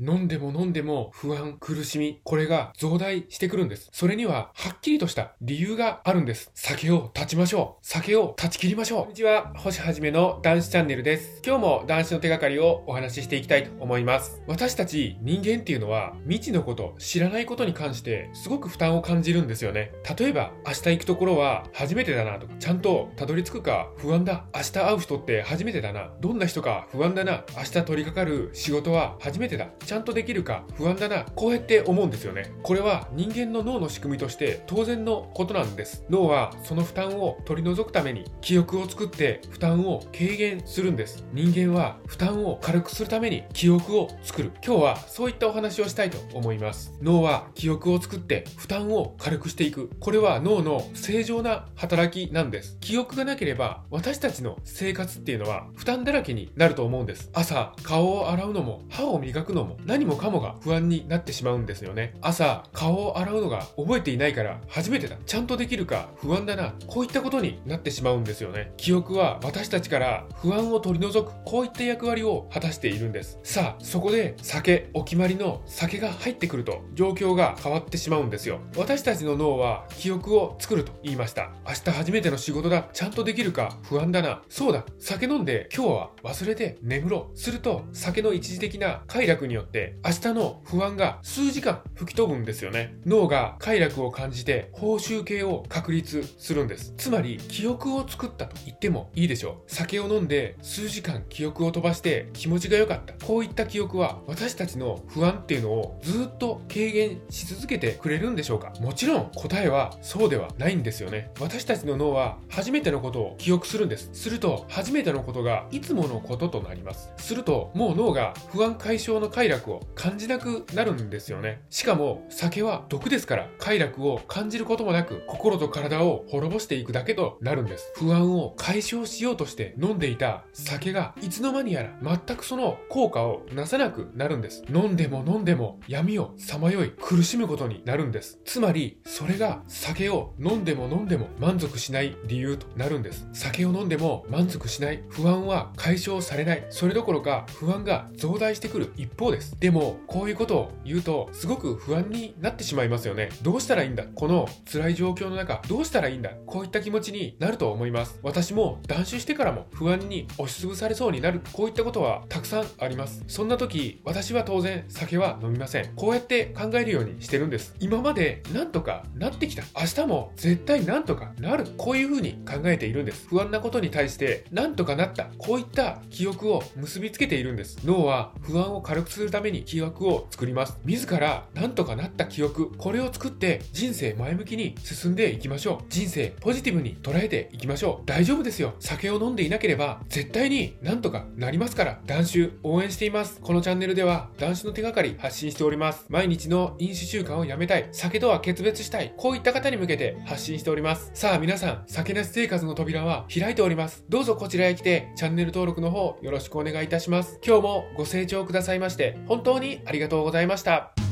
飲んでも飲んでも不安、苦しみ、これが増大してくるんです。それには、はっきりとした理由があるんです。酒を断ちましょう。酒を断ち切りましょう。こんにちは、星はじめの男子チャンネルです。今日も男子の手がかりをお話ししていきたいと思います。私たち人間っていうのは、未知のこと、知らないことに関して、すごく負担を感じるんですよね。例えば、明日行くところは初めてだなとか、ちゃんとたどり着くか不安だ。明日会う人って初めてだな。どんな人か不安だな。明日取り掛かる仕事は初めてだ。ちゃんとできるか不安だな、こうやって思うんですよね。これは人間の脳の仕組みとして当然のことなんです。脳はその負担を取り除くために記憶を作って負担を軽減するんです。人間は負担を軽くするために記憶を作る。今日はそういったお話をしたいと思います。脳は記憶を作って負担を軽くしていく。これは脳の正常な働きなんです。記憶がなければ私たちの生活っていうのは負担だらけになると思うんです。朝、顔を洗うのも歯を磨くのも何もかもが不安になってしまうんですよね。朝、顔を洗うのが覚えていないから初めてだ。ちゃんとできるか不安だな。こういったことになってしまうんですよね。記憶は私たちから不安を取り除く、こういった役割を果たしているんです。さあ、そこで酒、お決まりの酒が入ってくると状況が変わってしまうんですよ。私たちの脳は記憶を作ると言いました。明日初めての仕事だ。ちゃんとできるか不安だな。そうだ。酒飲んで今日は忘れて眠ろう。すると酒の一時的な快楽によって明日の不安が数時間吹き飛ぶんですよね。脳が快楽を感じて報酬系を確立するんです。つまり、記憶を作ったと言ってもいいでしょう。酒を飲んで数時間記憶を飛ばして気持ちが良かった。こういった記憶は私たちの不安っていうのをずっと軽減し続けてくれるんでしょうか？もちろん答えはそうではないんですよね。私たちの脳は初めてのことを記憶するんです。すると、初めてのことがいつものこととなります。すると、もう脳が不安解消の快楽を感じなくなるんですよね。しかも、酒は毒ですから、快楽を感じることもなく、心と体を滅ぼしていくだけとなるんです。不安を解消しようとして飲んでいた酒が、いつの間にやら全くその効果をなさなくなるんです。飲んでも飲んでも闇をさまよい苦しむことになるんです。つまり、それが酒を飲んでも飲んでも満足しない理由となるんです。酒を飲んでも満足しない。不安は解消されない。それどころか不安が増大してくる一方です。でも、こういうことを言うと、すごく不安になってしまいますよね。どうしたらいいんだ？この辛い状況の中、どうしたらいいんだ？こういった気持ちになると思います。私も断酒してからも不安に押しつぶされそうになる。こういったことはたくさんあります。そんな時、私は当然酒は飲みません。こうやって考えるようにしてるんです。今までなんとかなってきた。明日も絶対なんとかなる。こういう風に考えているんです。不安なことに対してなんとかなった。こういった記憶を結びつけているんです。脳は不安を軽くするために記憶を作ります。自らなんとかなった記憶、これを作って人生前向きに進んでいきましょう。人生ポジティブに捉えていきましょう。大丈夫ですよ。酒を飲んでいなければ絶対になんとかなりますから、男子応援しています。このチャンネルでは男子の手がかり発信しております。毎日の飲酒習慣をやめたい、酒とは決別したい、こういった方に向けて発信しております。さあ皆さん、酒なし生活の扉は開いております。どうぞこちらへ来てチャンネル登録の方よろしくお願いいたします。今日もご清聴くださいまして本当にありがとうございました。